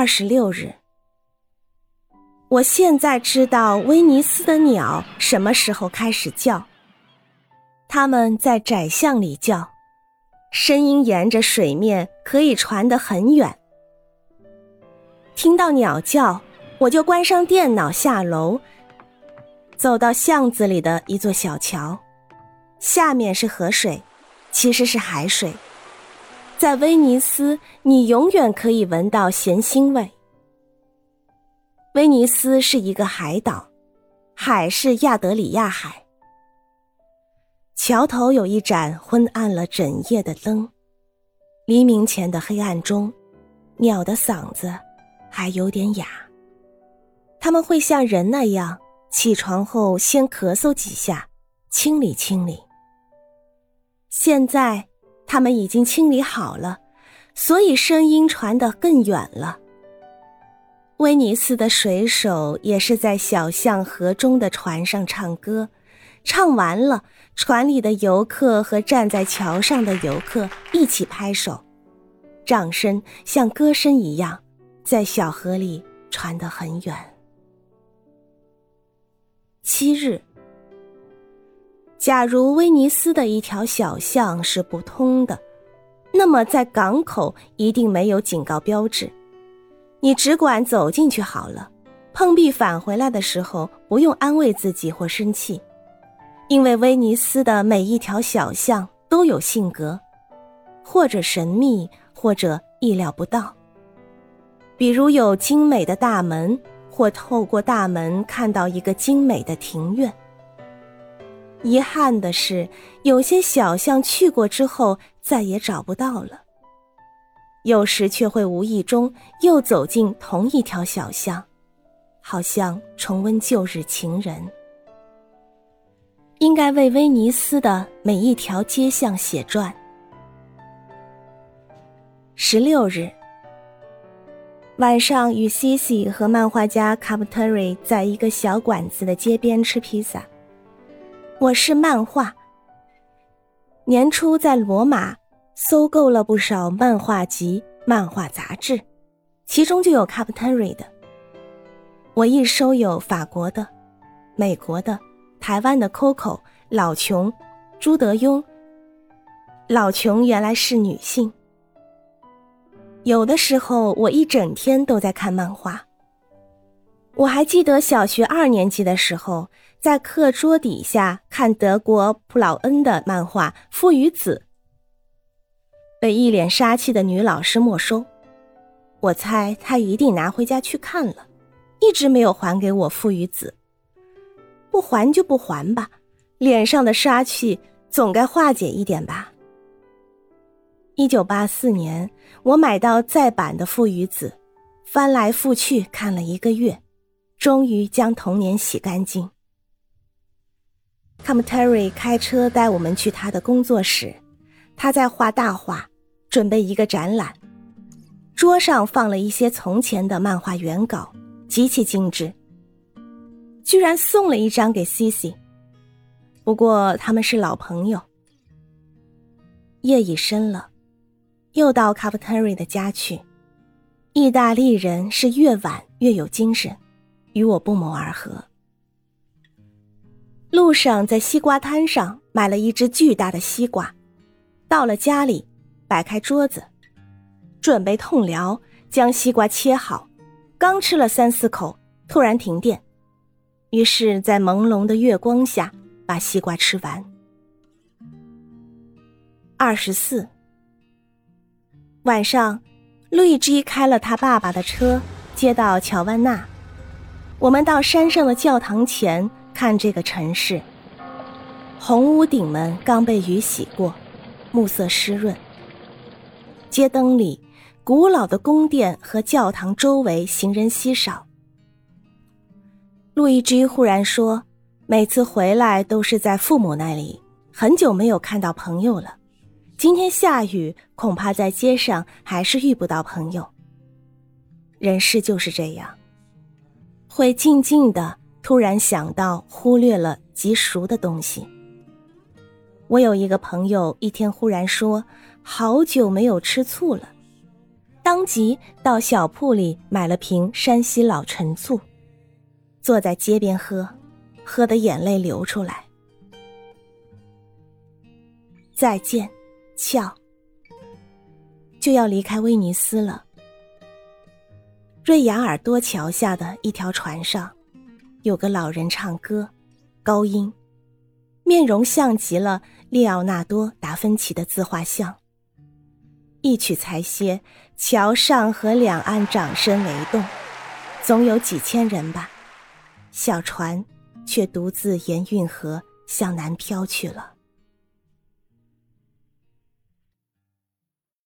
二十六日，我现在知道威尼斯的鸟什么时候开始叫。它们在窄巷里叫，声音沿着水面可以传得很远。听到鸟叫，我就关上电脑下楼，走到巷子里的一座小桥，下面是河水，其实是海水。在威尼斯，你永远可以闻到咸腥味。威尼斯是一个海岛，海是亚德里亚海。桥头有一盏昏暗了整夜的灯，黎明前的黑暗中，鸟的嗓子还有点哑。他们会像人那样，起床后先咳嗽几下，清理清理。现在。他们已经清理好了，所以声音传得更远了。威尼斯的水手也是在小巷河中的船上唱歌，唱完了，船里的游客和站在桥上的游客一起拍手，掌声像歌声一样，在小河里传得很远。七日。假如威尼斯的一条小巷是不通的，那么在港口一定没有警告标志，你只管走进去好了。碰壁返回来的时候，不用安慰自己或生气，因为威尼斯的每一条小巷都有性格，或者神秘，或者意料不到。比如有精美的大门，或透过大门看到一个精美的庭院。遗憾的是，有些小巷去过之后再也找不到了。有时却会无意中又走进同一条小巷，好像重温旧日情人。应该为威尼斯的每一条街巷写传。十六日晚上，与西西和漫画家卡布特瑞在一个小馆子的街边吃披萨。我是漫画。年初在罗马搜购了不少漫画集、漫画杂志，其中就有卡普特瑞的。我一收有法国的、美国的、台湾的 Coco、老琼、朱德庸。老琼原来是女性。有的时候我一整天都在看漫画。我还记得小学二年级的时候。在课桌底下看德国普劳恩的漫画《父与子》，被一脸杀气的女老师没收。我猜他一定拿回家去看了，一直没有还给我《父与子》。不还就不还吧，脸上的杀气总该化解一点吧。一九八四年，我买到再版的《父与子》，翻来覆去看了一个月，终于将童年洗干净。M Terry 开车带我们去他的工作室，他在画大画，准备一个展览。桌上放了一些从前的漫画原稿，极其精致。居然送了一张给 Cici。不过他们是老朋友。夜已深了，又到 m Terry 的家去。意大利人是越晚越有精神，与我不谋而合。路上在西瓜摊上买了一只巨大的西瓜，到了家里，摆开桌子，准备痛疗，将西瓜切好，刚吃了三四口，突然停电，于是，在朦胧的月光下把西瓜吃完。二十四晚上，路易基开了他爸爸的车，接到乔万娜，我们到山上的教堂前。看这个城市，红屋顶们刚被雨洗过，暮色湿润。街灯里，古老的宫殿和教堂周围行人稀少。路易居忽然说：“每次回来都是在父母那里，很久没有看到朋友了。今天下雨，恐怕在街上还是遇不到朋友。人世就是这样，会静静的。”突然想到，忽略了极熟的东西。我有一个朋友，一天忽然说：“好久没有吃醋了。”当即到小铺里买了瓶山西老陈醋，坐在街边喝，喝得眼泪流出来。再见，俏。就要离开威尼斯了。瑞亚尔多桥下的一条船上，有个老人唱歌，高音，面容像极了列奥纳多·达芬奇的自画像。一曲才歇，桥上和两岸掌声雷动，总有几千人吧。小船却独自沿运河向南飘去了。